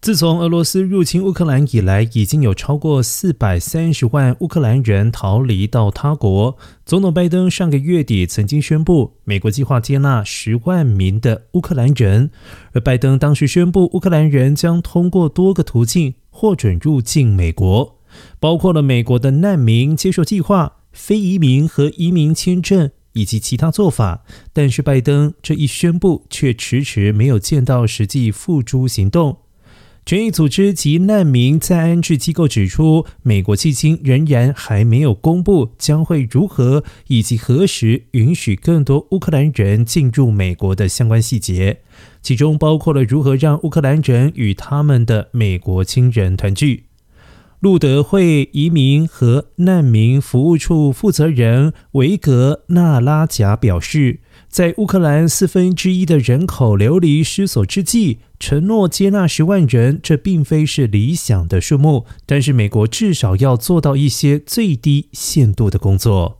自从俄罗斯入侵乌克兰以来，已经有超过四百三十万乌克兰人逃离到他国。总统拜登上个月底曾经宣布，美国计划接纳十万名的乌克兰人。而拜登当时宣布，乌克兰人将通过多个途径获准入境美国，包括了美国的难民接受计划、非移民和移民签证以及其他做法。但是，拜登这一宣布却迟迟没有见到实际付诸行动。权益组织及难民在安置机构指出，美国迄今仍然还没有公布将会如何以及何时允许更多乌克兰人进入美国的相关细节，其中包括了如何让乌克兰人与他们的美国亲人团聚。路德会移民和难民服务处负责人维格纳拉贾表示，在乌克兰四分之一的人口流离失所之际，承诺接纳十万人，这并非是理想的数目，但是美国至少要做到一些最低限度的工作。